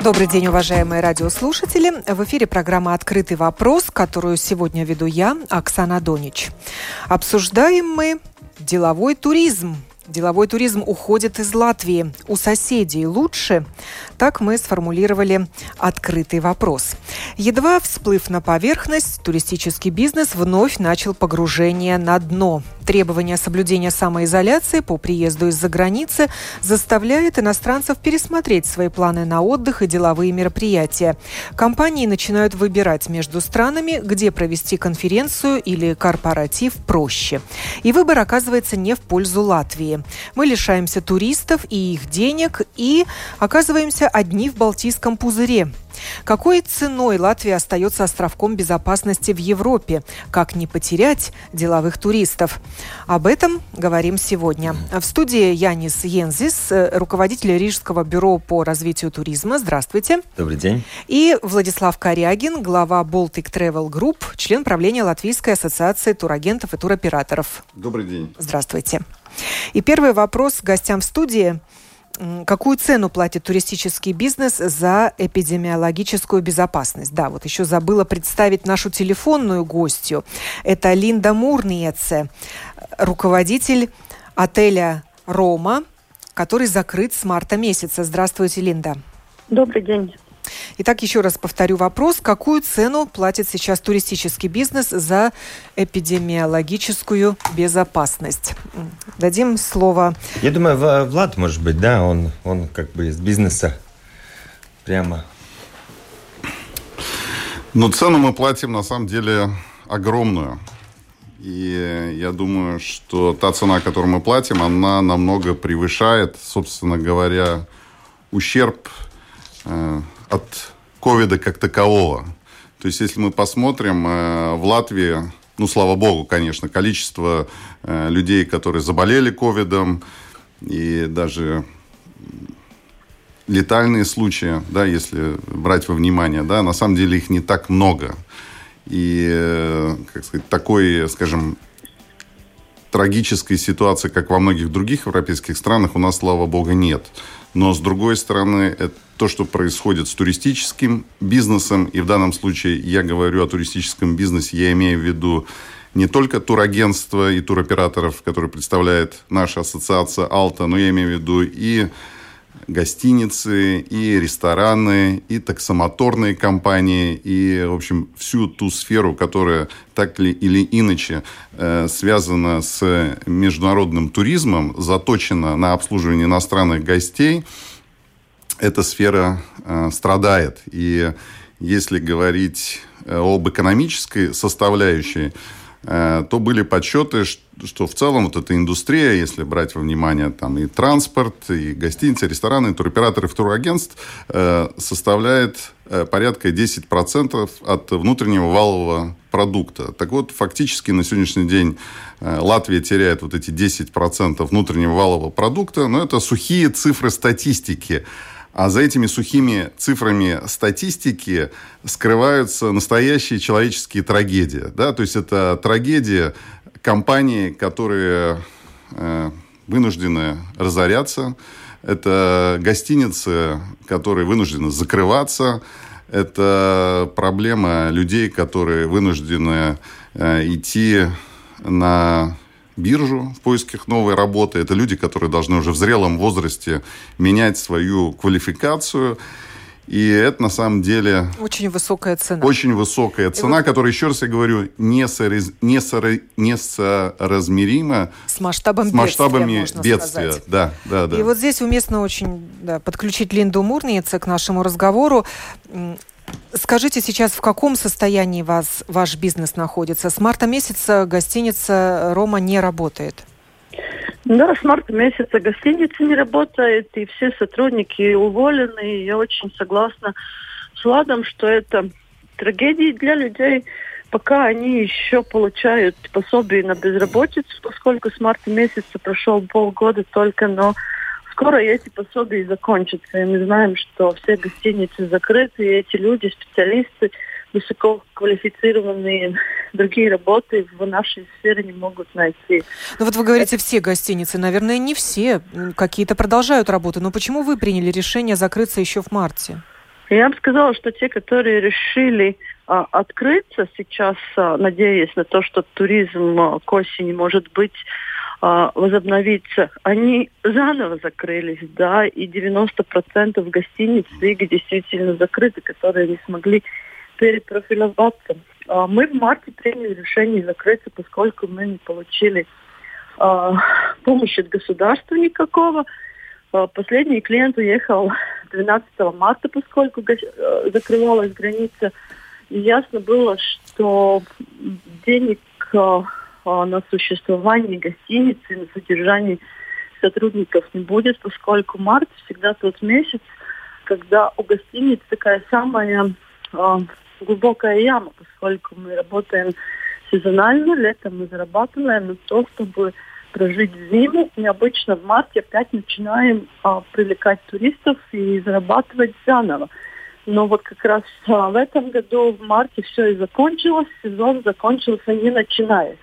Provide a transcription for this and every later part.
Добрый день, уважаемые радиослушатели. В эфире программа «Открытый вопрос», которую сегодня веду я, Оксана Донич. Обсуждаем мы деловой туризм. Деловой туризм уходит из Латвии. У соседей лучше? Так мы сформулировали открытый вопрос. Едва всплыв на поверхность, туристический бизнес вновь начал погружение на дно. Требование соблюдения самоизоляции по приезду из-за границы заставляет иностранцев пересмотреть свои планы на отдых и деловые мероприятия. Компании начинают выбирать между странами, где провести конференцию или корпоратив проще. И выбор оказывается не в пользу Латвии. Мы лишаемся туристов и их денег и оказываемся одни в Балтийском пузыре. Какой ценой Латвия остается островком безопасности в Европе? Как не потерять деловых туристов? Об этом говорим сегодня. В студии Янис Йензис, э, руководитель Рижского бюро по развитию туризма. Здравствуйте. Добрый день. И Владислав Корягин, глава Baltic Travel Group, член правления Латвийской ассоциации турагентов и туроператоров. Добрый день. Здравствуйте. И первый вопрос гостям в студии. Какую цену платит туристический бизнес за эпидемиологическую безопасность? Да, вот еще забыла представить нашу телефонную гостью. Это Линда Мурниеце, руководитель отеля «Рома», который закрыт с марта месяца. Здравствуйте, Линда. Добрый день. Итак, еще раз повторю вопрос. Какую цену платит сейчас туристический бизнес за эпидемиологическую безопасность? Дадим слово... Я думаю, Влад, может быть, да, он, он как бы из бизнеса прямо... Ну, цену мы платим, на самом деле, огромную. И я думаю, что та цена, которую мы платим, она намного превышает, собственно говоря, ущерб э, от ковида как такового. То есть, если мы посмотрим, э, в Латвии, ну, слава богу, конечно, количество э, людей, которые заболели ковидом, и даже летальные случаи, да, если брать во внимание, да, на самом деле их не так много. И, э, как сказать, такой, скажем, трагической ситуации, как во многих других европейских странах, у нас, слава богу, нет. Но, с другой стороны, это то, что происходит с туристическим бизнесом, и в данном случае я говорю о туристическом бизнесе, я имею в виду не только турагентство и туроператоров, которые представляет наша ассоциация «Алта», но я имею в виду и гостиницы, и рестораны, и таксомоторные компании, и, в общем, всю ту сферу, которая так или иначе э, связана с международным туризмом, заточена на обслуживание иностранных гостей, эта сфера э, страдает. И если говорить э, об экономической составляющей, Э, то были подсчеты, что в целом вот эта индустрия, если брать во внимание там и транспорт, и гостиницы, рестораны, туроператоры, турагентств, э, составляет э, порядка 10% от внутреннего валового продукта. Так вот, фактически на сегодняшний день Латвия теряет вот эти 10% внутреннего валового продукта, но это сухие цифры статистики. А за этими сухими цифрами статистики скрываются настоящие человеческие трагедии. Да? То есть это трагедия компаний, которые э, вынуждены разоряться. Это гостиницы, которые вынуждены закрываться. Это проблема людей, которые вынуждены э, идти на биржу в поисках новой работы. Это люди, которые должны уже в зрелом возрасте менять свою квалификацию. И это на самом деле... Очень высокая цена. Очень высокая цена, вот... которая, еще раз я говорю, не, сораз... не, сора... не соразмерима с масштабом с масштабами бедствия. бедствия. Да, да, да. И вот здесь уместно очень да, подключить Линду Мурница к нашему разговору. Скажите сейчас, в каком состоянии вас, ваш бизнес находится? С марта месяца гостиница «Рома» не работает. Да, с марта месяца гостиница не работает, и все сотрудники уволены. И я очень согласна с Владом, что это трагедия для людей. пока они еще получают пособие на безработицу, поскольку с марта месяца прошел полгода только, но скоро эти пособия закончатся. И мы знаем, что все гостиницы закрыты, и эти люди, специалисты, высококвалифицированные другие работы в нашей сфере не могут найти. Ну вот вы говорите, Это... все гостиницы. Наверное, не все. Какие-то продолжают работу. Но почему вы приняли решение закрыться еще в марте? Я бы сказала, что те, которые решили а, открыться сейчас, а, надеясь на то, что туризм а, к осени может быть а, возобновиться, они заново закрылись, да, и 90% гостиниц Риги действительно закрыты, которые не смогли перепрофилироваться. А, мы в марте приняли решение закрыться, поскольку мы не получили а, помощи от государства никакого. А, последний клиент уехал 12 марта, поскольку э, закрывалась граница. И ясно было, что денег на существование гостиницы, на содержание сотрудников не будет, поскольку март всегда тот месяц, когда у гостиниц такая самая глубокая яма, поскольку мы работаем сезонально, летом мы зарабатываем на то, чтобы прожить зиму. И обычно в марте опять начинаем а, привлекать туристов и зарабатывать заново. Но вот как раз а, в этом году в марте все и закончилось, сезон закончился не начинаясь.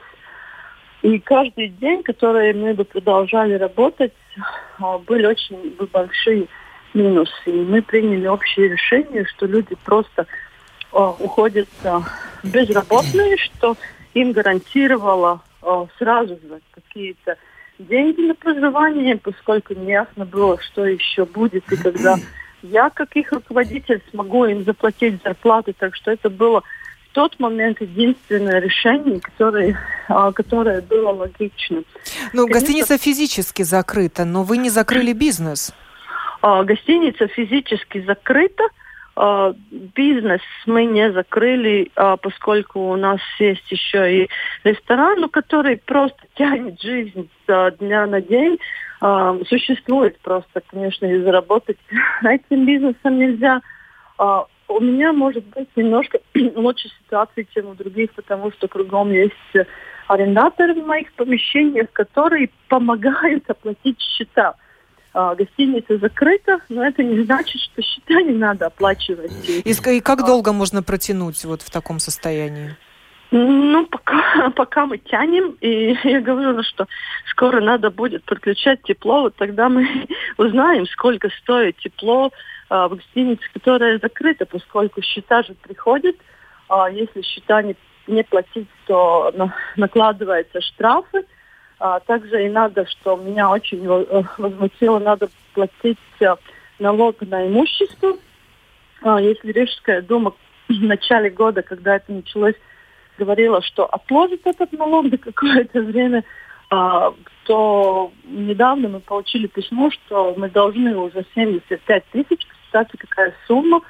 И каждый день, который мы бы продолжали работать, а, были очень большие минусы. И мы приняли общее решение, что люди просто уходят безработные, что им гарантировало сразу же какие-то деньги на проживание, поскольку неясно было, что еще будет и когда я, как их руководитель, смогу им заплатить зарплаты. Так что это было тот момент единственное решение, которое, которое было логично. Ну, Конечно, гостиница физически закрыта, но вы не закрыли бизнес. Гостиница физически закрыта, а, бизнес мы не закрыли, а, поскольку у нас есть еще и ресторан, ну, который просто тянет жизнь с дня на день. А, существует просто, конечно, и заработать этим бизнесом нельзя. У меня может быть немножко лучше ситуация, чем у других, потому что кругом есть арендаторы в моих помещениях, которые помогают оплатить счета а, гостиница закрыта, но это не значит, что счета не надо оплачивать. И, и как долго можно протянуть вот в таком состоянии? Ну, пока, пока мы тянем, и я говорю, ну, что скоро надо будет подключать тепло, вот тогда мы узнаем, сколько стоит тепло в гостинице, которая закрыта, поскольку счета же приходят, а если счета не, не платить, то на, накладываются штрафы, а, также и надо, что меня очень э, возмутило, надо платить э, налог на имущество. А, если Рижская дума в начале года, когда это началось, говорила, что отложит этот налог до какое-то время, то недавно мы получили письмо, что мы должны уже 75 тысяч, кстати, какая сумма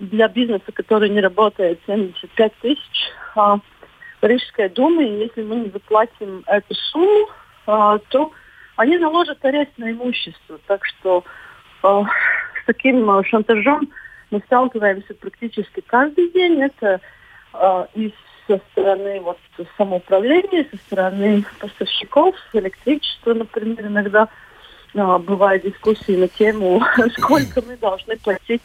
для бизнеса, который не работает, 75 тысяч. Рижская дума, и если мы не заплатим эту сумму, а, то они наложат арест на имущество. Так что а, с таким а, шантажом мы сталкиваемся практически каждый день. Это и со стороны вот, самоуправления, со стороны поставщиков, электричества, например, иногда бывают дискуссии на тему, сколько мы должны платить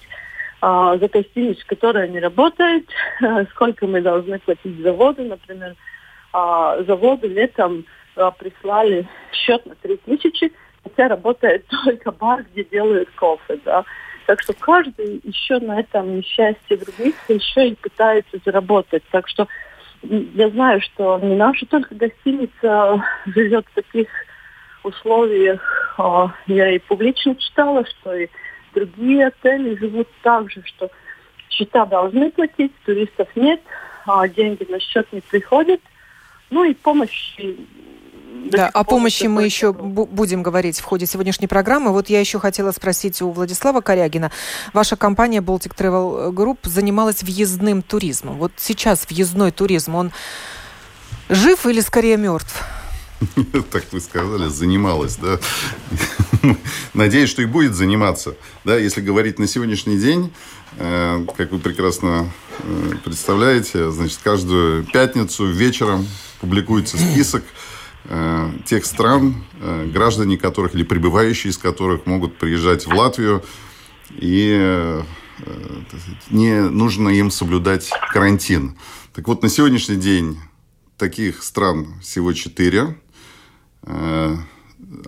а, за гостиницу, которая не работает, сколько мы должны платить заводу, например, а, заводы летом а, прислали счет на 3000, хотя работает только бар, где делают кофе, да. Так что каждый еще на этом несчастье других еще и пытается заработать. Так что я знаю, что не наша только гостиница живет в таких условиях. А, я и публично читала, что и другие отели живут так же, что счета должны платить, туристов нет, а деньги на счет не приходят. Ну и помощи да, о помощи мы еще будем говорить в ходе сегодняшней программы. Вот я еще хотела спросить у Владислава Корягина. Ваша компания Baltic Travel Group занималась въездным туризмом. Вот сейчас въездной туризм, он жив или скорее мертв? Так вы сказали, занималась, да. Надеюсь, что и будет заниматься. Да, если говорить на сегодняшний день, э, как вы прекрасно Э, представляете, значит, каждую пятницу вечером публикуется список э, тех стран, граждане которых или прибывающие из которых могут приезжать в Латвию и не нужно им соблюдать карантин. Так вот, на сегодняшний день таких стран всего четыре. Э,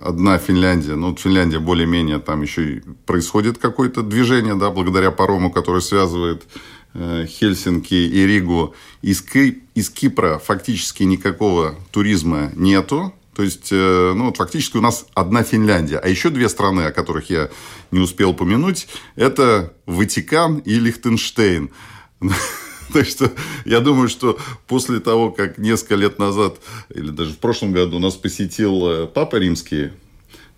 одна Финляндия, ну, Финляндия более-менее, там еще и происходит какое-то движение, да, благодаря парому, который связывает э, Хельсинки и Ригу. Из, Ки, из Кипра фактически никакого туризма нету. То есть, э, ну, вот фактически у нас одна Финляндия. А еще две страны, о которых я не успел упомянуть, это Ватикан и Лихтенштейн. Так что я думаю, что после того, как несколько лет назад, или даже в прошлом году нас посетил э, Папа Римский,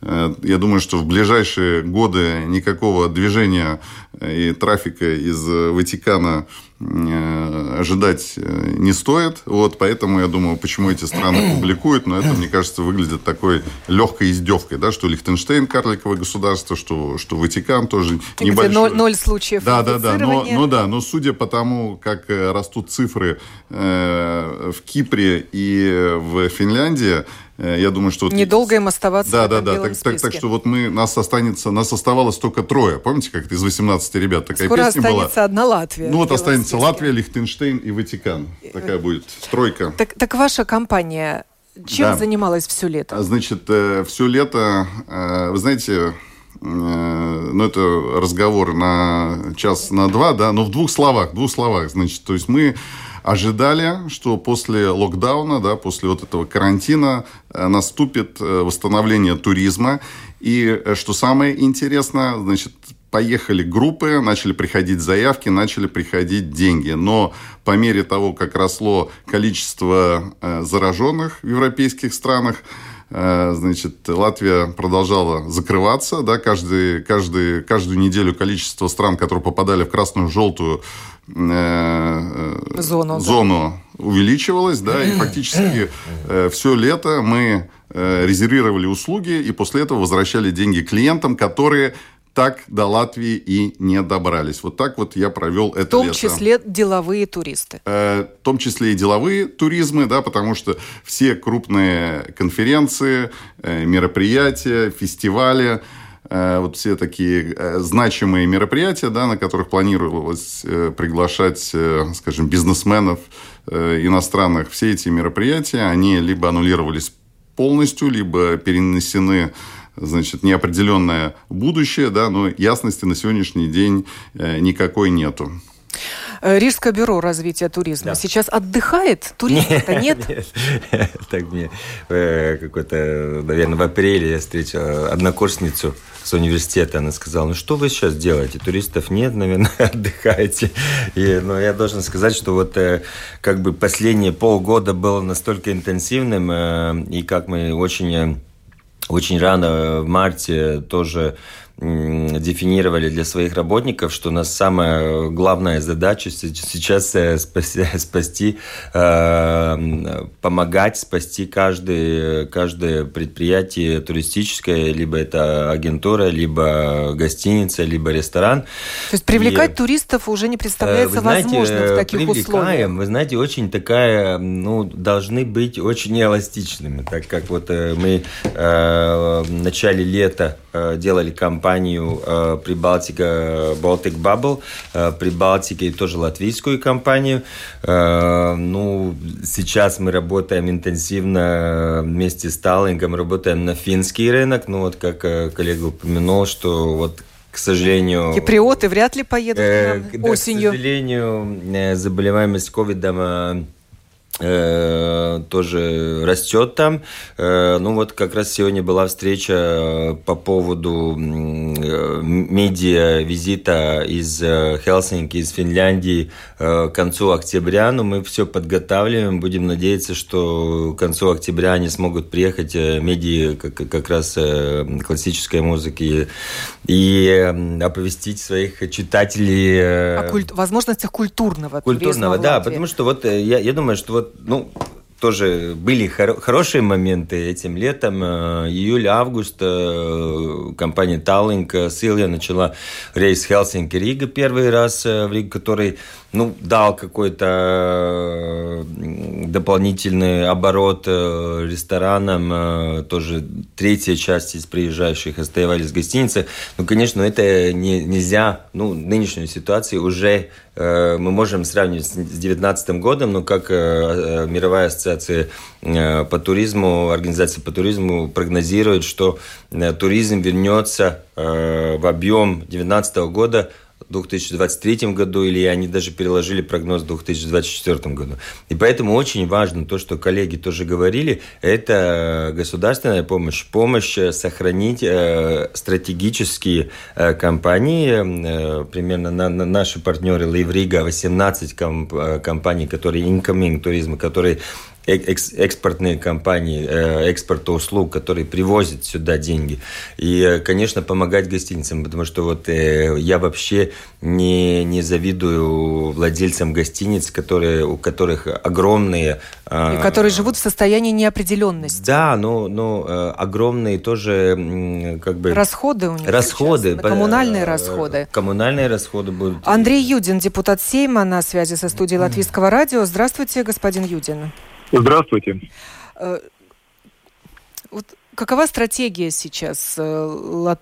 я думаю, что в ближайшие годы никакого движения и трафика из Ватикана Э, ожидать э, не стоит. Вот, поэтому я думаю, почему эти страны публикуют, но это, мне кажется, выглядит такой легкой издевкой, да, что Лихтенштейн карликовое государство, что, что Ватикан тоже и небольшой. Ноль, ноль случаев Да, да, да. Но, но да, но судя по тому, как э, растут цифры э, в Кипре и в Финляндии, я думаю, что... Вот... Недолго им оставаться да, в этом да, да, так, так, так что вот мы, нас останется, нас оставалось только трое. Помните, как из 18 ребят такая Скоро песня была? останется одна Латвия. Ну вот останется. Латвия, Лихтенштейн и Ватикан. Такая будет стройка. Так, так ваша компания чем да. занималась все лето? А, значит, э, все лето, э, вы знаете, э, ну, это разговор на час, на два, да, но в двух словах, в двух словах, значит, то есть мы ожидали, что после локдауна, да, после вот этого карантина наступит восстановление туризма. И что самое интересное, значит, поехали группы, начали приходить заявки, начали приходить деньги. Но по мере того, как росло количество э, зараженных в европейских странах, э, значит, Латвия продолжала закрываться, да, каждый, каждый, каждую неделю количество стран, которые попадали в красную, желтую э, зону, зону да. увеличивалось, да, и фактически все лето мы резервировали услуги и после этого возвращали деньги клиентам, которые так до Латвии и не добрались. Вот так вот я провел это лето. В том лето. числе деловые туристы. Э, в том числе и деловые туризмы, да, потому что все крупные конференции, э, мероприятия, фестивали, э, вот все такие э, значимые мероприятия, да, на которых планировалось э, приглашать, э, скажем, бизнесменов э, иностранных, все эти мероприятия, они либо аннулировались полностью, либо перенесены значит, неопределенное будущее, да, но ясности на сегодняшний день э, никакой нету. Э, Рижское бюро развития туризма да. сейчас отдыхает? Туристов-то нет? нет? Так мне э, какой-то, наверное, в апреле я встретил однокурсницу с университета. Она сказала, ну что вы сейчас делаете? Туристов нет, наверное, отдыхаете. И, но ну, я должен сказать, что вот как бы последние полгода было настолько интенсивным, и как мы очень очень рано в марте тоже дефинировали для своих работников, что у нас самая главная задача сейчас э, спасти, спасти э, помогать спасти каждое, каждое предприятие туристическое, либо это агентура, либо гостиница, либо ресторан. То есть привлекать и, туристов уже не представляется э, знаете, возможным в таких условиях. Вы знаете, очень такая, ну, должны быть очень эластичными, так как вот мы в начале лета делали кампанию компанию э, Прибалтика Baltic Bubble, э, Прибалтика и тоже латвийскую компанию. Э, ну, сейчас мы работаем интенсивно вместе с Таллингом, работаем на финский рынок. Ну, вот как э, коллега упомянул, что вот к сожалению... Киприоты вряд ли поедут э, да, осенью. К сожалению, э, заболеваемость ковидом э, Э, тоже растет там. Э, ну вот как раз сегодня была встреча э, по поводу медиа визита из Хелсинки, из Финляндии к концу октября. Но мы все подготавливаем. Будем надеяться, что к концу октября они смогут приехать медиа как, как раз классической музыки и оповестить своих читателей о культ... возможностях культурного культурного, да, потому что вот я, я думаю, что вот nu, тоже были хор- хорошие моменты этим летом. Э, июль-август э, компания Таллинг с Илья начала рейс Хелсинки-Рига первый раз в Ригу, который ну, дал какой-то дополнительный оборот ресторанам. Тоже третья часть из приезжающих оставались в гостинице. Ну, конечно, это не, нельзя, ну, нынешнюю ситуацию уже мы можем сравнивать с 2019 годом, но как мировая ассоциация по туризму, организация по туризму прогнозирует, что туризм вернется в объем 2019 года в 2023 году, или они даже переложили прогноз в 2024 году. И поэтому очень важно то, что коллеги тоже говорили, это государственная помощь, помощь сохранить э, стратегические э, компании, э, примерно на, на наши партнеры Ливрига, 18 комп, компаний, которые incoming туризма, которые экспортные компании, э, экспорта услуг, которые привозят сюда деньги. И, э, конечно, помогать гостиницам, потому что вот э, я вообще не, не завидую владельцам гостиниц, которые, у которых огромные... И которые живут в состоянии неопределенности. Да, но, но огромные тоже как бы... Расходы у них Расходы. Сейчас, коммунальные расходы. Коммунальные расходы будут. Андрей Юдин, депутат Сейма, на связи со студией Латвийского радио. Здравствуйте, господин Юдин. Здравствуйте. Э, вот какова стратегия сейчас э,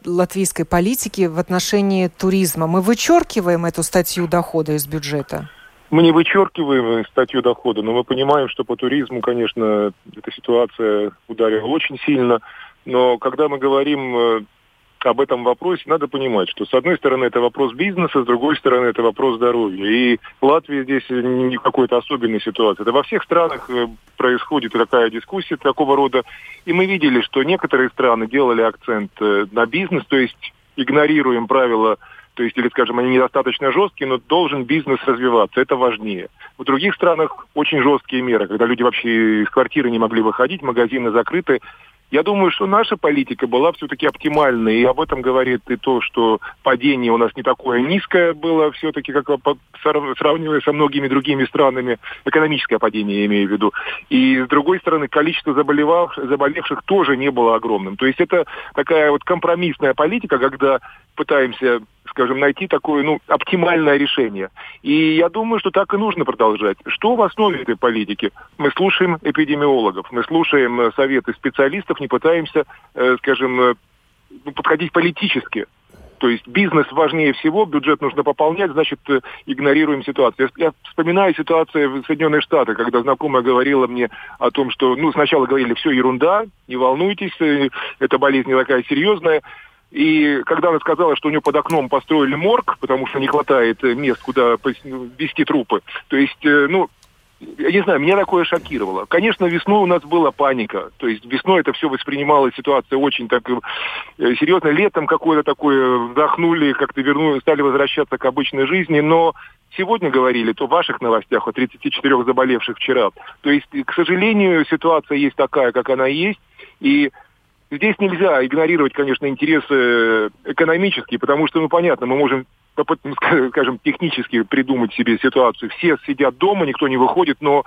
латвийской политики в отношении туризма? Мы вычеркиваем эту статью дохода из бюджета? Мы не вычеркиваем статью дохода, но мы понимаем, что по туризму, конечно, эта ситуация ударила очень сильно. Но когда мы говорим э, об этом вопросе, надо понимать, что с одной стороны это вопрос бизнеса, с другой стороны это вопрос здоровья. И Латвия здесь не какой-то особенной ситуации. Это во всех странах э, происходит такая дискуссия такого рода. И мы видели, что некоторые страны делали акцент э, на бизнес, то есть игнорируем правила то есть, или, скажем, они недостаточно жесткие, но должен бизнес развиваться, это важнее. В других странах очень жесткие меры, когда люди вообще из квартиры не могли выходить, магазины закрыты, я думаю, что наша политика была все-таки оптимальной, и об этом говорит и то, что падение у нас не такое низкое было все-таки, как сравнивая со многими другими странами, экономическое падение я имею в виду. И с другой стороны, количество заболевавших, заболевших тоже не было огромным. То есть это такая вот компромиссная политика, когда пытаемся скажем, найти такое, ну, оптимальное решение. И я думаю, что так и нужно продолжать. Что в основе этой политики? Мы слушаем эпидемиологов, мы слушаем э, советы специалистов, не пытаемся, э, скажем, э, ну, подходить политически. То есть бизнес важнее всего, бюджет нужно пополнять, значит, игнорируем ситуацию. Я вспоминаю ситуацию в Соединенных Штатах, когда знакомая говорила мне о том, что, ну, сначала говорили, все ерунда, не волнуйтесь, эта болезнь не такая серьезная. И когда она сказала, что у нее под окном построили морг, потому что не хватает мест, куда вести трупы, то есть, э, ну, я не знаю, меня такое шокировало. Конечно, весной у нас была паника. То есть весной это все воспринималась ситуация очень так э, серьезно. Летом какое-то такое вдохнули, как-то вернули, стали возвращаться к обычной жизни. Но сегодня говорили, то в ваших новостях о 34 заболевших вчера. То есть, к сожалению, ситуация есть такая, как она есть. И Здесь нельзя игнорировать, конечно, интересы экономические, потому что, ну, понятно, мы можем, ну, скажем, технически придумать себе ситуацию. Все сидят дома, никто не выходит, но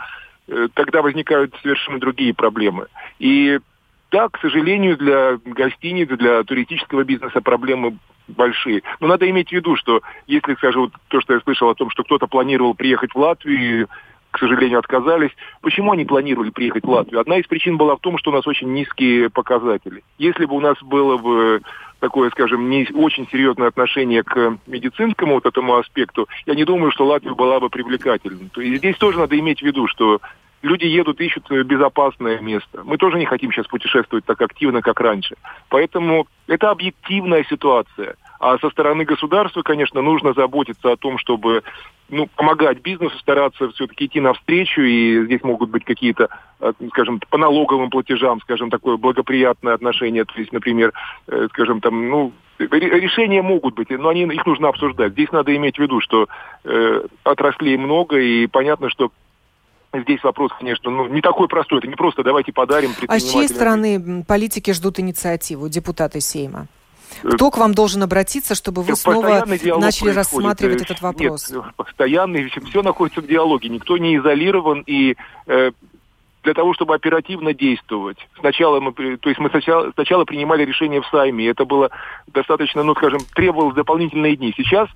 э, тогда возникают совершенно другие проблемы. И да, к сожалению, для гостиниц, для туристического бизнеса проблемы большие. Но надо иметь в виду, что если, скажем, вот то, что я слышал о том, что кто-то планировал приехать в Латвию, к сожалению, отказались. Почему они планировали приехать в Латвию? Одна из причин была в том, что у нас очень низкие показатели. Если бы у нас было бы такое, скажем, не очень серьезное отношение к медицинскому вот этому аспекту, я не думаю, что Латвия была бы привлекательной. То есть здесь тоже надо иметь в виду, что люди едут, ищут безопасное место. Мы тоже не хотим сейчас путешествовать так активно, как раньше. Поэтому это объективная ситуация. А со стороны государства, конечно, нужно заботиться о том, чтобы ну, помогать бизнесу, стараться все-таки идти навстречу, и здесь могут быть какие-то, э, скажем, по налоговым платежам, скажем, такое благоприятное отношение, то есть, например, э, скажем, там, ну, решения могут быть, но они, их нужно обсуждать. Здесь надо иметь в виду, что э, отраслей много, и понятно, что Здесь вопрос, конечно, ну, не такой простой. Это не просто давайте подарим А с чьей стороны политики ждут инициативу, депутаты Сейма? Кто к вам должен обратиться, чтобы вы снова начали рассматривать этот вопрос? Нет, постоянный, все находится в диалоге. Никто не изолирован, и э, для того, чтобы оперативно действовать. Сначала мы, то есть мы сначала, сначала принимали решение в Сайме, это было достаточно, ну, скажем, требовалось дополнительные дни. Сейчас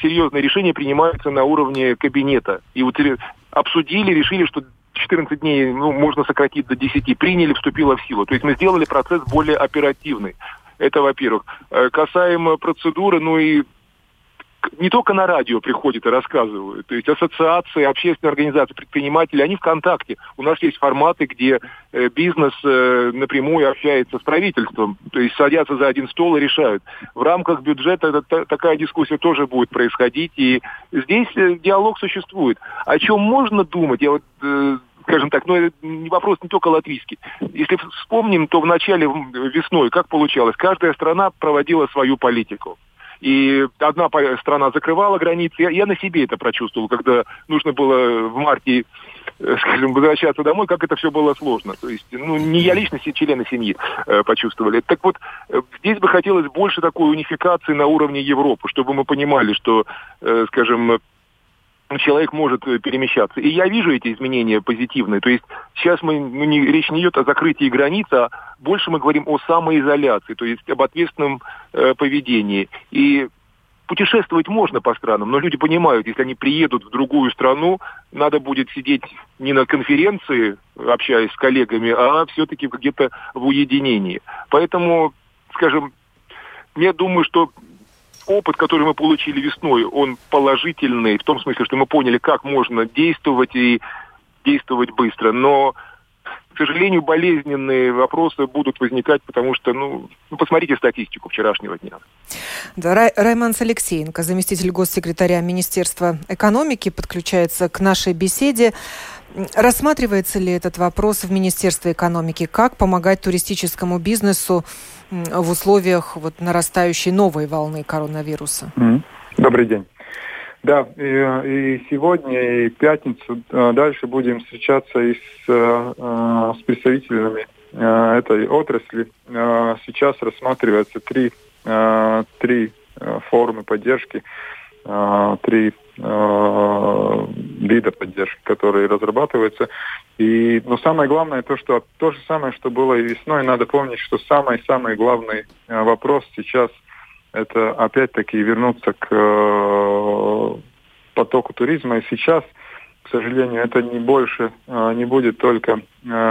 серьезные решения принимаются на уровне кабинета. И вот обсудили, решили, что 14 дней ну, можно сократить до 10, приняли, вступило в силу. То есть мы сделали процесс более оперативный. Это, во-первых. Э, касаемо процедуры, ну и не только на радио приходят и рассказывают. То есть ассоциации, общественные организации, предприниматели, они в контакте. У нас есть форматы, где э, бизнес э, напрямую общается с правительством. То есть садятся за один стол и решают. В рамках бюджета такая дискуссия тоже будет происходить. И здесь диалог существует. О чем можно думать? Я вот скажем так, но это не вопрос не только латвийский. Если вспомним, то в начале весной как получалось? Каждая страна проводила свою политику. И одна страна закрывала границы. Я, я на себе это прочувствовал, когда нужно было в марте э, скажем, возвращаться домой, как это все было сложно. То есть, ну, не я лично, члены семьи э, почувствовали. Так вот, э, здесь бы хотелось больше такой унификации на уровне Европы, чтобы мы понимали, что, э, скажем, человек может э, перемещаться. И я вижу эти изменения позитивные. То есть сейчас мы, ну, не, речь не идет о закрытии границ, а больше мы говорим о самоизоляции, то есть об ответственном э, поведении. И путешествовать можно по странам, но люди понимают, если они приедут в другую страну, надо будет сидеть не на конференции, общаясь с коллегами, а все-таки где-то в уединении. Поэтому, скажем, я думаю, что опыт, который мы получили весной, он положительный, в том смысле, что мы поняли, как можно действовать и действовать быстро. Но к сожалению, болезненные вопросы будут возникать, потому что, ну, ну посмотрите статистику вчерашнего дня. Да, Рай, Райманс Алексеенко, заместитель госсекретаря Министерства экономики, подключается к нашей беседе. Рассматривается ли этот вопрос в Министерстве экономики? Как помогать туристическому бизнесу в условиях вот нарастающей новой волны коронавируса? Добрый день. Да, и, и сегодня, и пятницу э, дальше будем встречаться и с, э, с представителями э, этой отрасли. Сейчас рассматривается три, три формы поддержки, три вида поддержки, которые разрабатываются. И, но самое главное то, что то же самое, что было и весной, надо помнить, что самый-самый главный э, вопрос сейчас это опять-таки вернуться к э, потоку туризма. И сейчас, к сожалению, это не больше, э, не будет только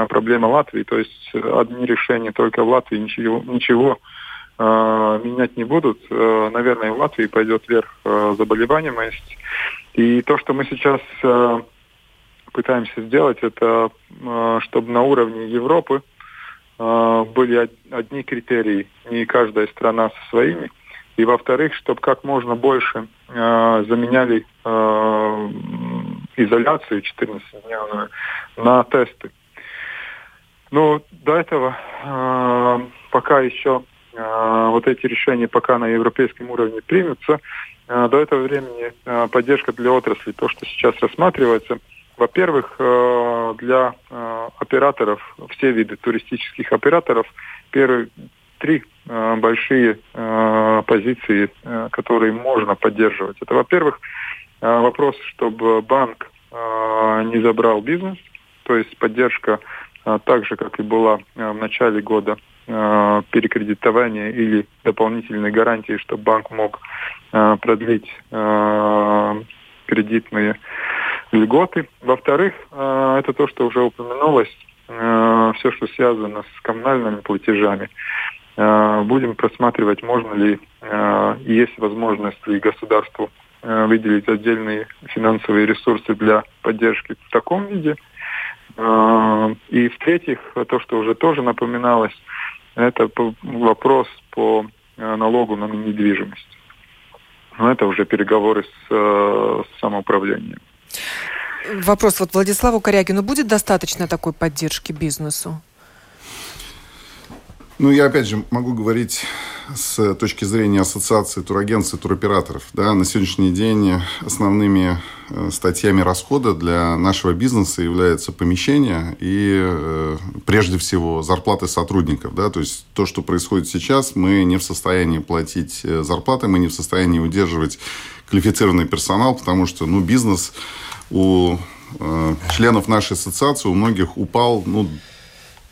проблема Латвии. То есть одни решения только в Латвии, ничего, ничего менять не будут. Наверное, в Латвии пойдет вверх заболеваемость. И то, что мы сейчас э, пытаемся сделать, это э, чтобы на уровне Европы э, были одни критерии, не каждая страна со своими. И во-вторых, чтобы как можно больше э, заменяли э, изоляцию 14-дневную на тесты. Но до этого э, пока еще э, вот эти решения пока на европейском уровне примутся, Э, до этого времени э, поддержка для отрасли, то, что сейчас рассматривается, во-первых, для операторов, все виды туристических операторов, первые три большие позиции, которые можно поддерживать. Это, во-первых, вопрос, чтобы банк не забрал бизнес, то есть поддержка так же, как и была в начале года э, перекредитования или дополнительной гарантии, чтобы банк мог э, продлить э, кредитные льготы. Во-вторых, это то, что уже упомянулось, э, все, что связано с коммунальными платежами. Будем просматривать, можно ли, есть возможность ли государству выделить отдельные финансовые ресурсы для поддержки в таком виде. И в-третьих, то, что уже тоже напоминалось, это вопрос по э, налогу на недвижимость. Но это уже переговоры с, э, с самоуправлением. Вопрос вот Владиславу Корягину. Будет достаточно такой поддержки бизнесу? Ну, я опять же могу говорить с точки зрения ассоциации турагентств и туроператоров. Да, на сегодняшний день основными э, статьями расхода для нашего бизнеса являются помещения и, э, прежде всего, зарплаты сотрудников. Да, то есть то, что происходит сейчас, мы не в состоянии платить э, зарплаты, мы не в состоянии удерживать квалифицированный персонал, потому что ну, бизнес у членов нашей ассоциации у многих упал ну,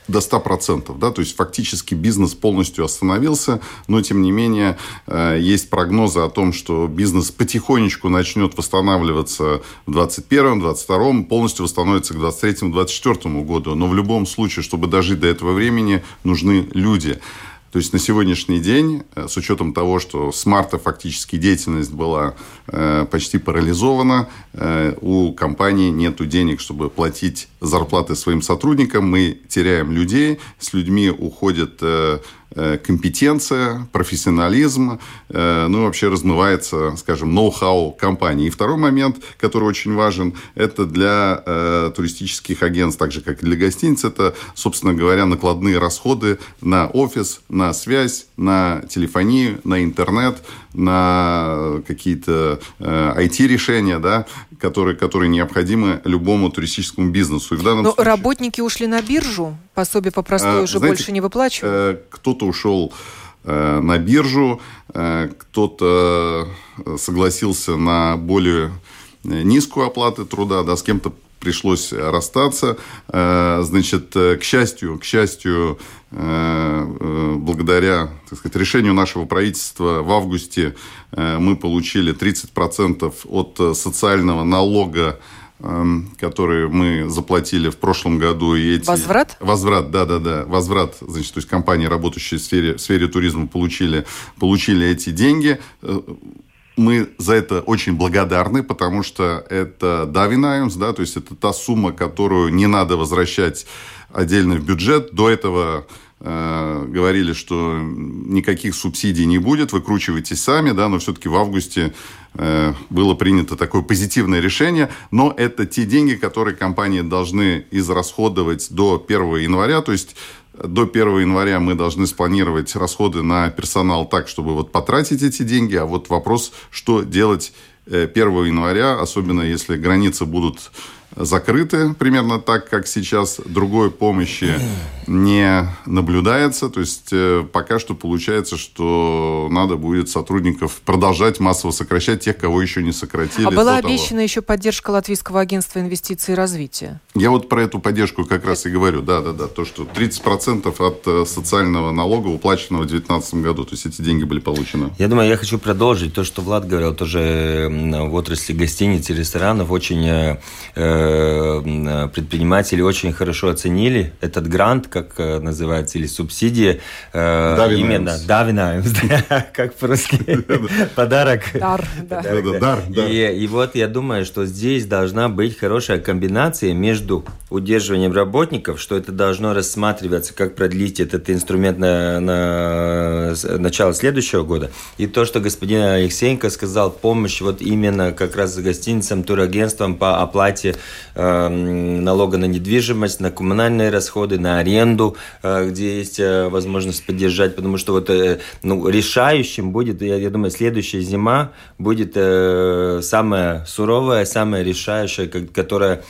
до 100%, да, то есть фактически бизнес полностью остановился, но тем не менее э, есть прогнозы о том, что бизнес потихонечку начнет восстанавливаться в 2021, 2022, полностью восстановится к 2023, 2024 году, но в любом случае, чтобы дожить до этого времени, нужны люди. То есть на сегодняшний день, э, с учетом того, что с марта фактически деятельность была э, почти парализована, э, у компании нет денег, чтобы платить зарплаты своим сотрудникам, мы теряем людей, с людьми уходят компетенция, профессионализм, э, ну вообще размывается, скажем, ноу-хау компании. И второй момент, который очень важен, это для э, туристических агентств, так же, как и для гостиниц, это, собственно говоря, накладные расходы на офис, на связь, на телефонию, на интернет, на какие-то э, IT-решения, да, которые, которые необходимы любому туристическому бизнесу. И в данном Но случае... работники ушли на биржу, пособие по простой а, уже знаете, больше не выплачивают? Э, кто-то ушел э, на биржу, э, кто-то согласился на более низкую оплату труда, да, с кем-то пришлось расстаться. Значит, к счастью, к счастью, благодаря так сказать, решению нашего правительства в августе мы получили 30% от социального налога Эм, которые мы заплатили в прошлом году. И эти... Возврат? Возврат, да-да-да. Возврат, значит, то есть компании, работающие в сфере, в сфере туризма, получили, получили эти деньги. Мы за это очень благодарны, потому что это Давинаймс, да, то есть это та сумма, которую не надо возвращать отдельно в бюджет. До этого э, говорили, что никаких субсидий не будет, выкручивайтесь сами, да, но все-таки в августе Э, было принято такое позитивное решение, но это те деньги, которые компании должны израсходовать до 1 января, то есть до 1 января мы должны спланировать расходы на персонал так, чтобы вот потратить эти деньги, а вот вопрос, что делать 1 э, января, особенно если границы будут закрыты, примерно так, как сейчас. Другой помощи не наблюдается. То есть э, пока что получается, что надо будет сотрудников продолжать массово сокращать тех, кого еще не сократили. А была обещана еще поддержка Латвийского агентства инвестиций и развития. Я вот про эту поддержку как раз и говорю. Да, да, да. То, что 30% от э, социального налога уплаченного в 2019 году. То есть эти деньги были получены. Я думаю, я хочу продолжить то, что Влад говорил тоже в отрасли гостиниц и ресторанов. Очень э, Э, предприниматели очень хорошо оценили этот грант, как э, называется, или субсидия. Э, именно Давинаемс, как по-русски. Подарок. Дар, да. Дар, да. И вот я думаю, что здесь должна быть хорошая комбинация между удерживанием работников, что это должно рассматриваться, как продлить этот инструмент на, на начало следующего года, и то, что господин Алексеенко сказал, помощь вот именно как раз гостиницам, турагентствам по оплате э, налога на недвижимость, на коммунальные расходы, на аренду, э, где есть э, возможность поддержать, потому что вот э, ну, решающим будет, я, я думаю, следующая зима будет самая суровая, самая решающая, которая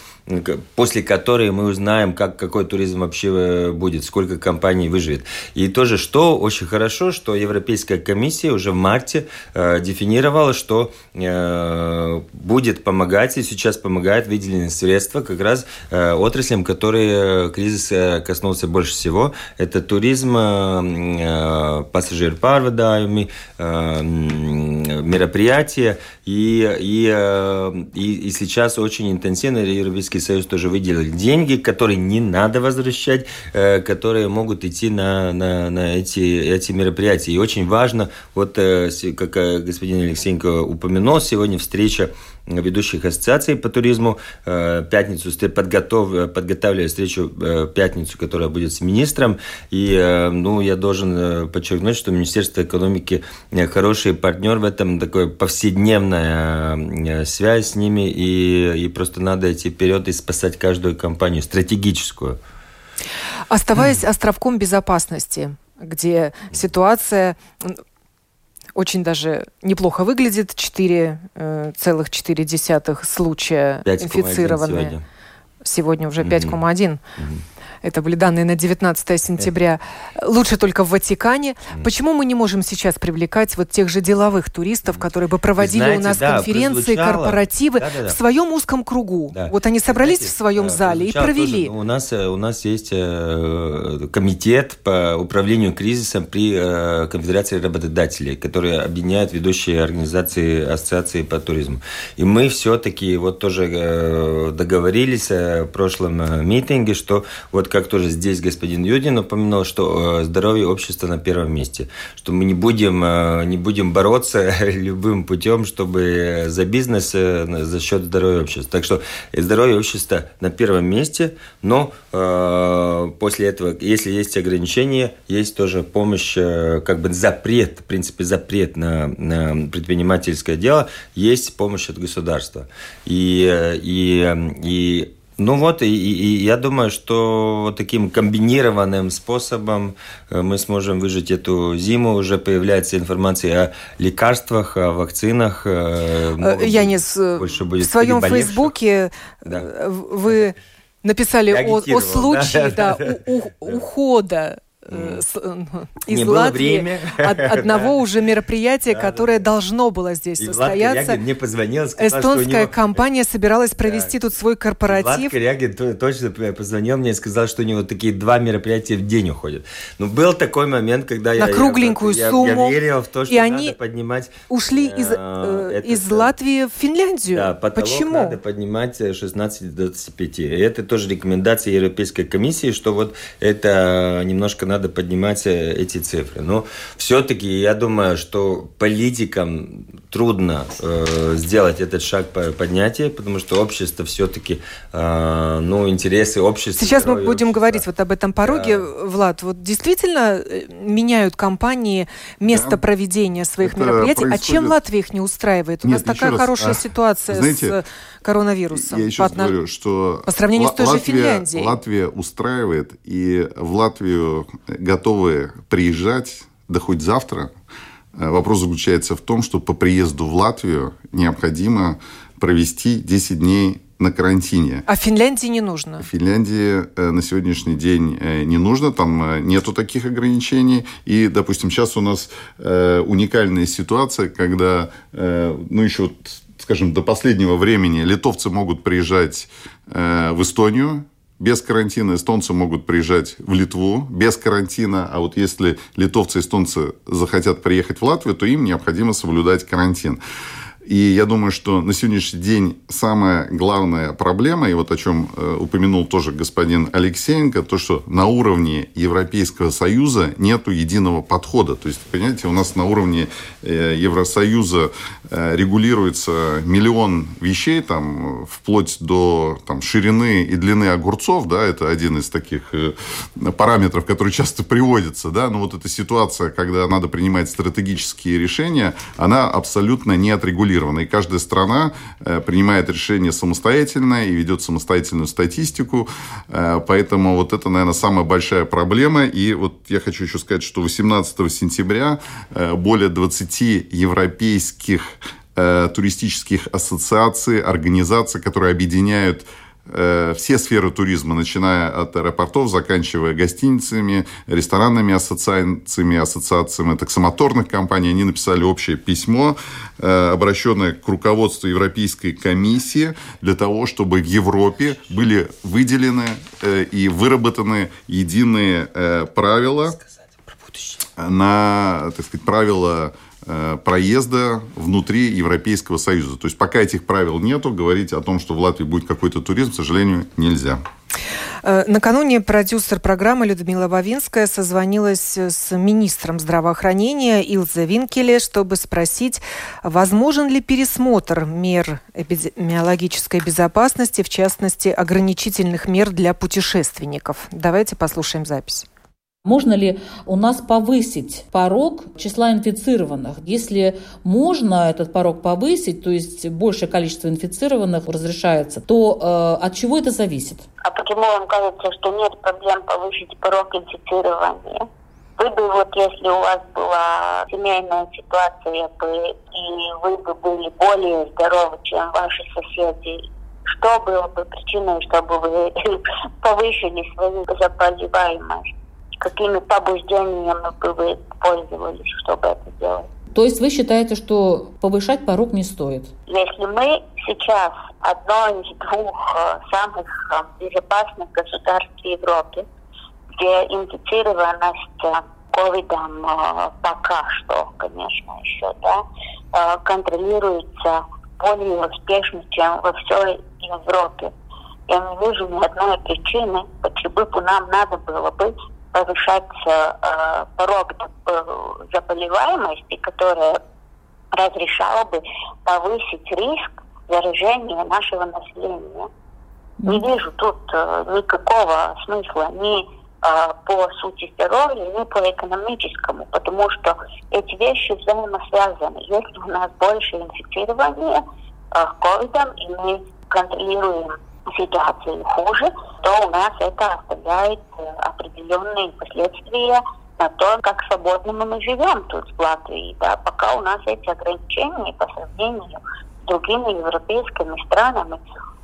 после которой мы узнаем, как, какой туризм вообще э, будет, сколько компаний выживет. И тоже, что очень хорошо, что Европейская комиссия уже в марте э, дефинировала, что э, будет помогать, и сейчас помогает выделенные средства как раз э, отраслям, которые э, кризис э, коснулся больше всего. Это туризм, э, пассажир парводаями, э, мероприятия, и, и, э, и, и сейчас очень интенсивно Европейский Советский Союз тоже выделил деньги, которые не надо возвращать, э, которые могут идти на, на, на эти, эти мероприятия. И очень важно, вот э, как э, господин Алексеенко упомянул, сегодня встреча ведущих ассоциаций по туризму. Пятницу подготов, подготавливаю встречу пятницу, которая будет с министром. И ну, я должен подчеркнуть, что Министерство экономики хороший партнер в этом, такая повседневная связь с ними, и, и просто надо идти вперед и спасать каждую компанию, стратегическую. Оставаясь островком безопасности, где ситуация очень даже неплохо выглядит. 4,4 э, случая 5, инфицированные. Сегодня. сегодня уже 5,1. Угу. Это были данные на 19 сентября. Лучше только в Ватикане. Почему мы не можем сейчас привлекать вот тех же деловых туристов, которые бы проводили знаете, у нас да, конференции, корпоративы Да, да, да. в своем узком кругу? Да. Вот они собрались Знаете, в своем э, зале и провели. тоже, у нас э, у нас есть э, комитет по управлению кризисом при э, конфедерации работодателей, который объединяет ведущие организации ассоциации по туризму. И мы все-таки вот тоже э, договорились э, в прошлом э, митинге, что вот как тоже здесь господин Юдин упомянул, что э, здоровье общества на первом месте, что мы не будем э, не будем бороться любым путем, чтобы за бизнес э, за счет здоровья общества. Так что здоровье общества на первом месте, но после этого, если есть ограничения, есть тоже помощь, как бы запрет, в принципе, запрет на, на предпринимательское дело, есть помощь от государства. И, и, и ну вот, и, и- я думаю, что таким комбинированным способом э, мы сможем выжить эту зиму. Уже появляется информация о лекарствах, о вакцинах. э, Э, Я не больше в будет своем переболевших. Фейсбуке Да. вы написали о, о случае да. да, у- у- ухода э, с- э, из Не Латвии время. от одного уже мероприятия, Да, да, которое да. должно было здесь И состояться. Мне позвонил, сказал, что у Эстонская него... компания собиралась провести тут свой корпоратив. Корягин то- точно позвонил мне и сказал, что у него такие два мероприятия в день уходят. Ну, был такой момент, когда я... На кругленькую я, я- сумму. Я верил в то, что И надо они поднимать... Ушли из, э, э, этот, из э, Латвии в Финляндию. Да, потолок Почему? надо поднимать э, 16 до 25. И это тоже рекомендация Европейской комиссии, что вот это немножко надо поднимать э, эти цифры. Но все-таки я думаю, что политикам трудно э, сделать этот шаг по поднятию, потому что общество все-таки, э, ну, интересы общества... Сейчас мы будем общества. говорить вот об этом пороге, Влад. Вот действительно э, меняют компании место Да. проведения своих Это мероприятий. А чем происходит- Латвия их не устраивает? У Нет, нас такая раз, хорошая а, ситуация знаете, с э, коронавирусом. Я еще по говорю, что по сравнению с той же Латвия, Финляндией. Латвия устраивает, и в Латвию готовы приезжать, да хоть завтра. Э, Вопрос заключается в том, что по приезду в Латвию необходимо провести 10 дней на карантине. А Финляндии не нужно. Финляндии э, на сегодняшний день э, не нужно, там нету таких ограничений. И, допустим, сейчас у нас уникальная ситуация, когда, ну, еще, вот, скажем, до последнего времени литовцы могут приезжать в Эстонию, без карантина эстонцы могут приезжать в Литву без карантина, а вот если литовцы и эстонцы захотят приехать в Латвию, то им необходимо соблюдать карантин. И я думаю, что на сегодняшний день самая главная проблема, и вот о чем э, упомянул тоже господин Алексеенко, то, что на уровне Европейского Союза нету единого подхода. То есть, понимаете, у нас на уровне э, Евросоюза э, регулируется миллион вещей, там, вплоть до там, ширины и длины огурцов, да, это один из таких параметров, который часто приводится, да, но вот эта ситуация, когда надо принимать стратегические решения, она абсолютно не отрегулирована. И каждая страна э, принимает решение самостоятельно и ведет самостоятельную статистику. Э, поэтому вот это, наверное, самая большая проблема. И вот я хочу еще сказать, что 18 сентября э, более 20 европейских туристических ассоциаций, организаций, которые объединяют все сферы туризма, начиная от аэропортов, заканчивая гостиницами, ресторанными ассоциациями, ассоциациями таксомоторных компаний, они написали общее письмо, э, обращенное к руководству Европейской комиссии для того, чтобы в Европе были выделены э, и выработаны единые э, правила на, так сказать, правила э, проезда внутри Европейского Союза. То есть пока этих правил нету, говорить о том, что в Латвии будет какой-то туризм, к сожалению, нельзя. Э, Накануне продюсер программы Людмила Вавинская созвонилась с министром здравоохранения Илзе Винкеле, чтобы спросить, возможен ли пересмотр мер эпидемиологической безопасности, в частности, ограничительных мер для путешественников. Давайте послушаем запись. Можно ли у нас повысить порог числа инфицированных? Если можно этот порог повысить, то есть большее количество инфицированных разрешается, то э, от чего это зависит? А почему вам кажется, что нет проблем повысить порог инфицирования? Вы бы вот, если у вас была семейная ситуация бы, и вы бы были более здоровы, чем ваши соседи, что было бы причиной, чтобы вы повысили свою заболеваемость? Какими побуждениями бы вы пользовались, чтобы это сделать? То есть вы считаете, что повышать порог не стоит? Если мы сейчас одно из двух э, самых э, безопасных государств в Европе, где инфицированность э, ковидом пока что, конечно, еще, да, контролируется более успешно, чем во всей Европе. Я не вижу ни одной причины, почему бы нам надо было бы повышать э, порог э, заболеваемости, которая разрешала бы повысить риск заражения нашего населения. Не вижу тут э, никакого смысла ни по сути здоровья, ни по экономическому, потому что эти вещи взаимосвязаны. Если у нас больше инфицирования ковидом, и мы контролируем ситуации хуже, то у нас это оставляет э, определенные последствия на то, как свободно мы живем тут в Латвии. Да? Пока у нас эти ограничения по сравнению с другими европейскими странами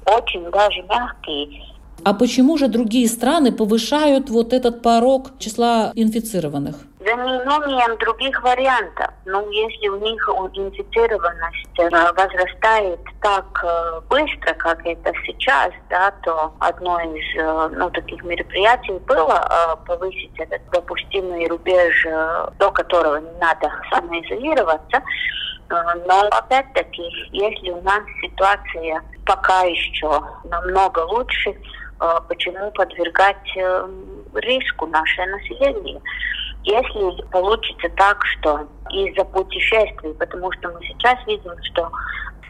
очень даже мягкие. А почему же другие страны повышают вот этот порог числа инфицированных? За неимением других вариантов. Ну, если у них инфицированность э, возрастает так э, быстро, как это сейчас, да, то одно из э, ну, таких мероприятий было повысить этот допустимый рубеж, до которого не надо самоизолироваться. Но опять-таки, если у нас ситуация пока еще намного лучше, почему подвергать риску наше население? Если получится так, что из-за путешествий, потому что мы сейчас видим, что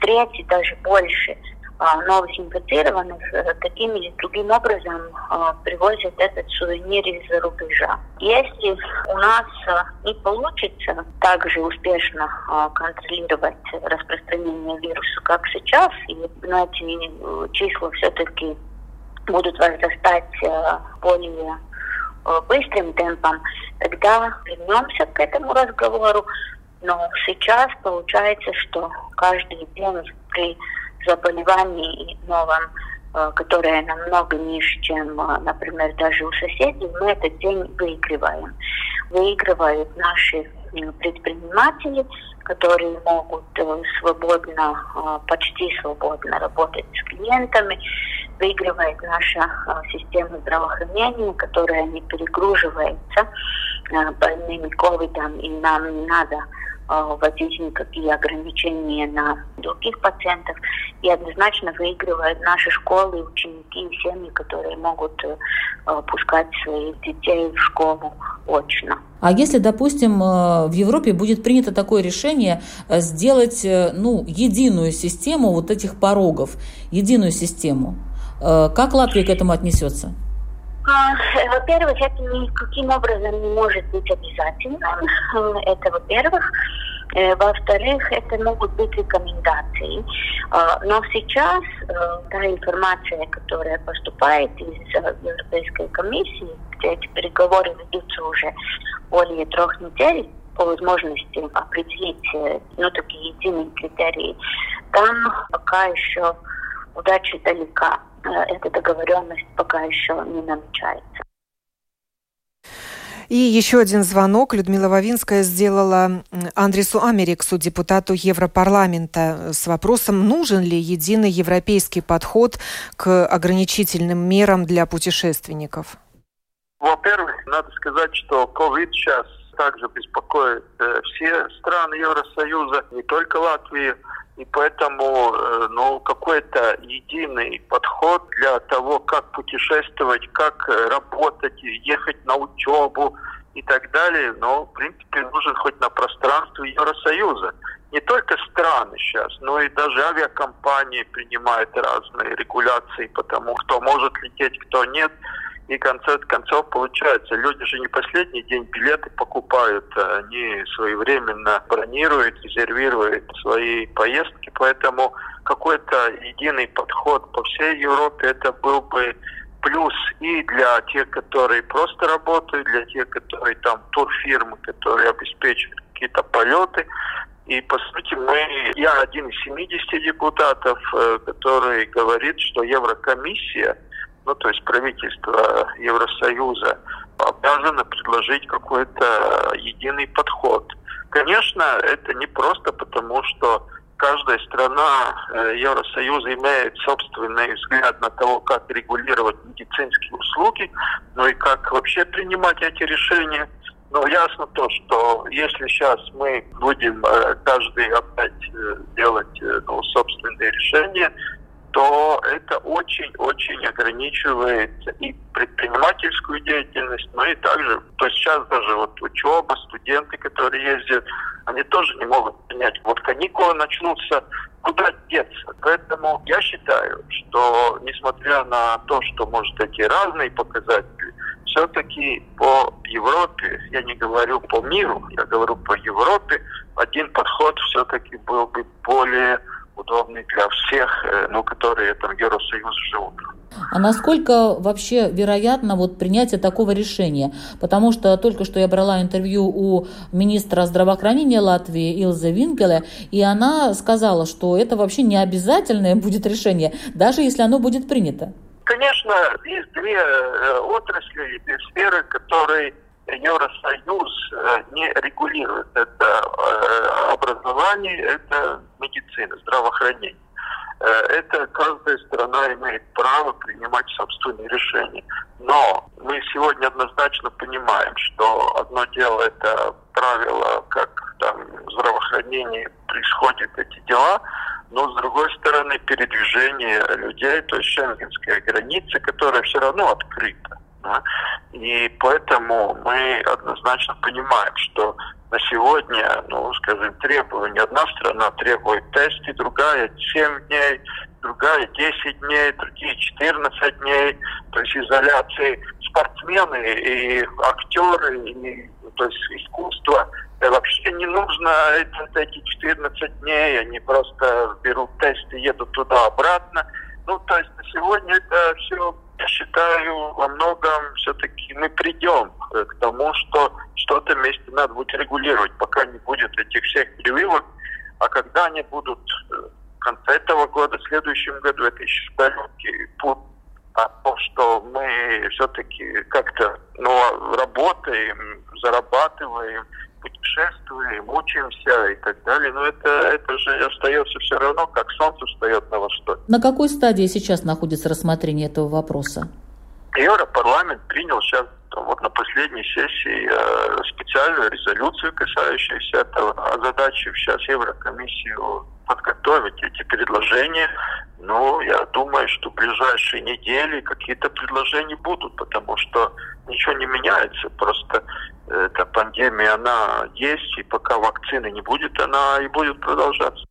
в даже больше а, новых инфицированных э, таким или другим образом а, привозят этот сувенир из-за рубежа. Если у нас а, не получится также успешно контролировать распространение вируса, как сейчас, и ну, эти числа все-таки будут возрастать более быстрым темпом, тогда вернемся к этому разговору. Но сейчас получается, что каждый день при заболевании новом, э, которое намного ниже, чем, э, например, даже у соседей, мы этот день выигрываем. Выигрывают наши предприниматели, которые могут свободно, почти свободно работать с клиентами, выигрывает наша а, система здравоохранения, которая не перегруживается а, больными ковидом, и нам не надо а, вводить никакие ограничения на других пациентов. И однозначно выигрывают наши школы, ученики и семьи, которые могут э, пускать своих детей в школу очно. А если, допустим, э, в Европе будет принято такое решение э, сделать ну, единую систему вот этих порогов, единую систему, как Латвия к этому отнесется? А, во-первых, это никаким образом не может быть обязательным. Это во-первых. Э, во-вторых, это могут быть рекомендации. Но сейчас э, та информация, которая поступает из Европейской комиссии, где эти переговоры ведутся уже более трех недель, по возможности определить ну, такие единые критерии, там пока еще удача далека. Э, эта договоренность пока еще не намечается. И еще один звонок. Людмила Вавинская сделала Андресу Америксу, депутату Европарламента, с вопросом, нужен ли единый европейский подход к ограничительным мерам для путешественников. Во-первых, надо сказать, что COVID сейчас также беспокоит э, все страны Евросоюза, не только Латвию. И поэтому э, ну, какой-то единый подход для того, как путешествовать, как работать, ехать на учебу и так далее, ну, в принципе, нужен хоть на пространстве Евросоюза. Не только страны сейчас, но и даже авиакомпании принимают разные регуляции, потому кто может лететь, кто нет. И конце концов получается, люди же не последний день билеты покупают, они своевременно бронируют, резервируют свои поездки, поэтому какой-то единый подход по всей Европе это был бы плюс и для тех, которые просто работают, для тех, которые там турфирмы, которые обеспечивают какие-то полеты, И, по сути, мы, я один из 70 депутатов, э, который говорит, что Еврокомиссия, ну, то есть правительство Евросоюза, обязано предложить какой-то единый подход. Конечно, это не просто потому, что каждая страна э, Евросоюза имеет собственный взгляд на того, как регулировать медицинские услуги, ну и как вообще принимать эти решения. Но ясно то, что если сейчас мы будем э, каждый опять э, делать ну, собственные решения, то это очень-очень ограничивает и предпринимательскую деятельность, но и также, то есть сейчас даже вот учеба, студенты, которые ездят, они тоже не могут понять, вот каникулы начнутся, куда деться. Поэтому я считаю, что несмотря на то, что, может, эти разные показатели, все-таки по Европе, я не говорю по миру, я говорю по Европе, один подход все-таки был бы более удобный для всех, э, ну, которые там в Евросоюзе живут. А насколько вообще вероятно вот принятие такого решения? Потому что только что я брала интервью у министра здравоохранения Латвии Илзы Винкеле, и она сказала, что это вообще не обязательное будет решение, даже если оно будет принято. Конечно, есть две э, отрасли, две сферы, которые Евросоюз э, не регулирует. Это э, образование, это медицина, здравоохранение. Э, это каждая страна имеет право принимать собственные решения. Но мы сегодня однозначно понимаем, что одно дело это правило, как там в здравоохранении происходят эти дела, но с другой стороны передвижение людей, то есть шенгенская граница, которая все равно открыта. Да? И поэтому мы однозначно понимаем, что на сегодня, ну, скажем, требования, одна страна требует тесты, другая 7 дней, другая 10 дней, другие 14 дней, то есть изоляции спортсмены и актеры, и, то есть искусство, вообще не нужно эти 14 дней, они просто берут тесты, едут туда-обратно. Ну, то есть на сегодня это все считаю, во многом все-таки мы придем к тому, что что-то вместе надо будет регулировать, пока не будет этих всех переливок. А когда они будут э, в конце этого года, в следующем году, это еще далекий путь. А то, что мы все-таки как-то ну, работаем, зарабатываем, путешествуем, учимся и так далее. Но это, это же остается все равно, как солнце встает на востоке. На какой стадии сейчас находится рассмотрение этого вопроса? Европарламент принял сейчас вот на последней сессии э, специальную резолюцию, касающуюся этого, задачи сейчас Еврокомиссию подготовить эти предложения. Но я думаю, что в ближайшие недели какие-то предложения будут, потому что ничего не меняется. Просто эта пандемия, она есть, и пока вакцины не будет, она и будет продолжаться.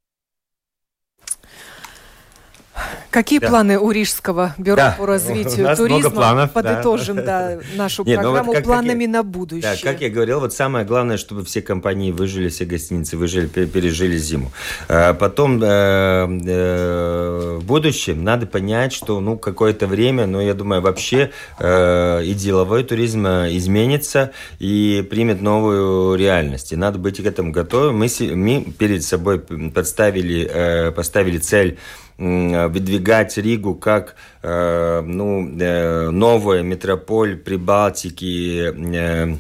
Какие да. планы у Рижского бюро да. по развитию туризма? планов, Подытожим да. Да, нашу Нет, программу ну вот как, планами как на будущее. Да, как я говорил, вот самое главное, чтобы все компании выжили, все гостиницы выжили, пережили зиму. А потом э, э, в будущем надо понять, что ну какое-то время, ну я думаю, вообще э, и деловой туризм изменится и примет новую реальность. И надо быть к этому готовым. Мы, мы перед собой подставили, поставили цель выдвигать Ригу как э, ну, э, новая метрополь Прибалтики, э,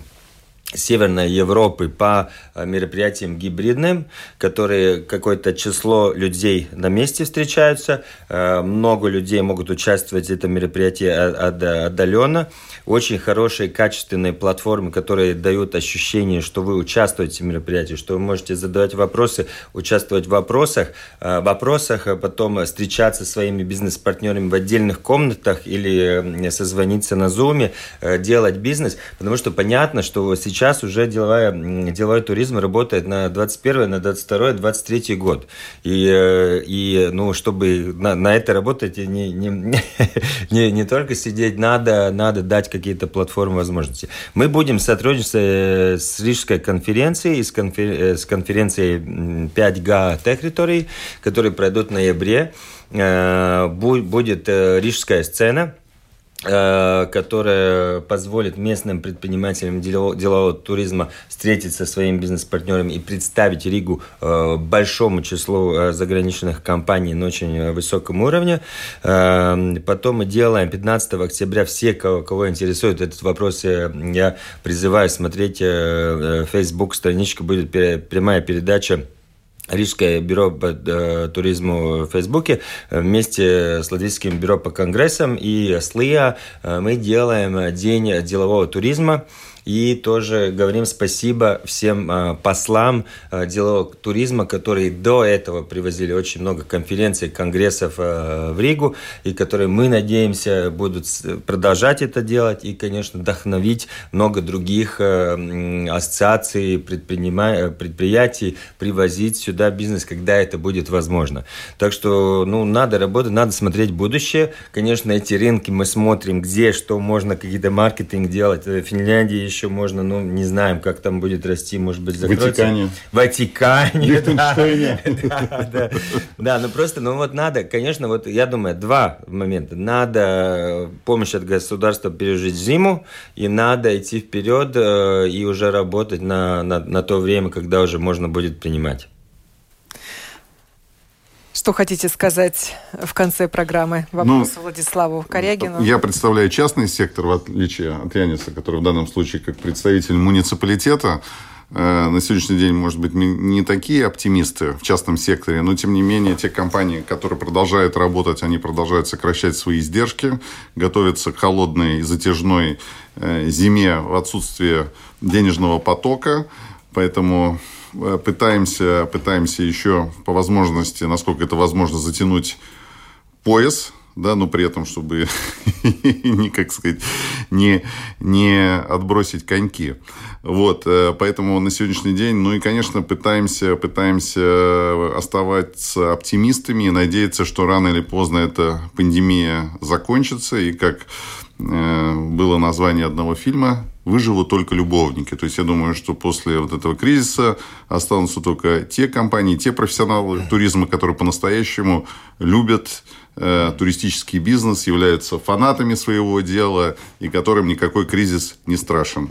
Северной Европы по мероприятиям гибридным, которые какое-то число людей на месте встречаются, много людей могут участвовать в этом мероприятии отдаленно, очень хорошие качественные платформы, которые дают ощущение, что вы участвуете в мероприятии, что вы можете задавать вопросы, участвовать в вопросах, в вопросах, а потом встречаться со своими бизнес-партнерами в отдельных комнатах или созвониться на Zoom, делать бизнес, потому что понятно, что сейчас уже деловая, деловой туризм работает на 21, на 22, 23 год. И, э, и ну, чтобы на, на это работать, не, не, не, не только сидеть, надо, надо дать какие-то платформы возможности. Мы будем сотрудничать э, с Рижской конференцией, с, конфер... Э, с конференцией 5G Territory, которые пройдут в ноябре. Будет рижская сцена, которая позволит местным предпринимателям делового, туризма встретиться со своими бизнес-партнерами и представить Ригу э, большому числу э, заграничных компаний на очень высоком уровне. Потом мы делаем 15 октября. Все, кого, кого интересует этот вопрос, я призываю смотреть Facebook. Страничка, будет прямая передача Рижское бюро по э, туризму в Фейсбуке вместе с Латвийским бюро по конгрессам и с ЛИА мы делаем День делового туризма. И тоже говорим спасибо всем э, послам э, делового туризма, которые до этого привозили очень много конференций, конгрессов э, в Ригу, и которые, мы надеемся, будут продолжать это делать и, конечно, вдохновить много других э, ассоциаций, предпринима... предприятий привозить сюда бизнес, когда это будет возможно. Так что, ну, надо работать, надо смотреть будущее. Конечно, эти рынки мы смотрим, где, что можно, какие-то маркетинг делать. В Финляндии еще можно, ну, не знаем, как там будет расти, может быть, закроется. Ватикане. Ватикане, да, да, да. Да, ну просто, ну вот надо, конечно, вот я думаю, два момента. Надо помощь от государства пережить зиму, и надо идти вперед э, и уже работать на, на, на то время, когда уже можно будет принимать. Что хотите сказать в конце программы? Вопрос ну, Владиславу Корягину. Я представляю частный сектор, в отличие от Яниса, который в данном случае как представитель муниципалитета. Э, на сегодняшний день, может быть, не такие оптимисты в частном секторе, но, тем не менее, те компании, которые продолжают работать, они продолжают сокращать свои издержки, готовятся к холодной и затяжной э, зиме в отсутствие денежного потока. Поэтому пытаемся, пытаемся еще по возможности, насколько это возможно, затянуть пояс, да, но при этом, чтобы не, как сказать, не, не отбросить коньки. Вот, э, поэтому на сегодняшний день, ну и, конечно, пытаемся, пытаемся оставаться оптимистами и надеяться, что рано или поздно эта пандемия закончится, и как э, было название одного фильма выживут только любовники. То есть я думаю, что после вот этого кризиса останутся только те компании, те профессионалы туризма, которые по-настоящему любят э, туристический бизнес, являются фанатами своего дела и которым никакой кризис не страшен.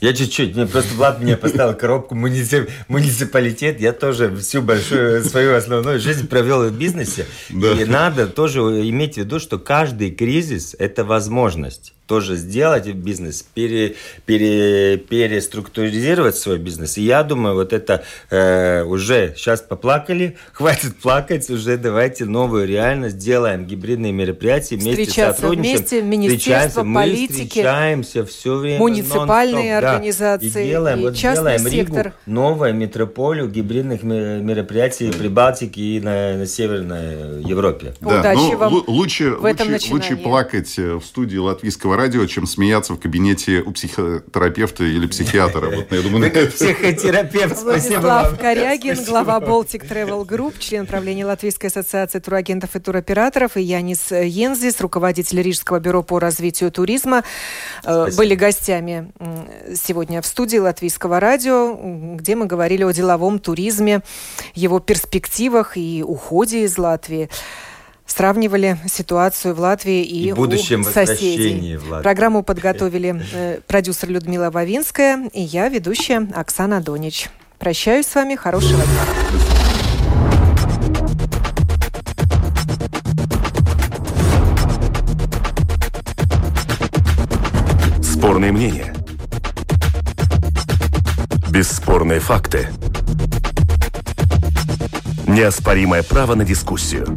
Я чуть-чуть, мне просто Влад мне поставил коробку муници... муниципалитет, я тоже всю большую свою основную жизнь провел в бизнесе. Да. И надо тоже иметь в виду, что каждый кризис – это возможность тоже сделать бизнес, пере, пере, переструктуризировать свой бизнес. И я думаю, вот это э, уже сейчас поплакали, хватит плакать, уже давайте новую реальность, делаем гибридные мероприятия, вместе сотрудничаем. вместе, министерство, политики, мы встречаемся все время. Муниципальные организации, да, и делаем, и вот делаем сектор. Ригу новую метрополию гибридных мероприятий при Балтике и на, на Северной Европе. Да, Удачи ну, вам лучше, в этом лучше, лучше плакать э, в студии латвийского радио, чем смеяться в кабинете у психотерапевта или психиатра. Вот, я думаю, Психотерапевт, спасибо Владислав Корягин, глава Baltic Travel Group, член правления Латвийской ассоциации туроагентов и туроператоров, и Янис Йензис, руководитель Рижского бюро по развитию туризма, э, спасибо. были гостями сегодня в студии Латвийского радио, где мы говорили о деловом туризме, его перспективах и уходе из Латвии сравнивали ситуацию в Латвии и, и будущем у соседей. В Латвии. Программу подготовили э, продюсер Людмила Вавинская и я, ведущая Оксана Донич. Прощаюсь с вами. Хорошего дня. Спорные мнения. Бесспорные факты. Неоспоримое право на дискуссию.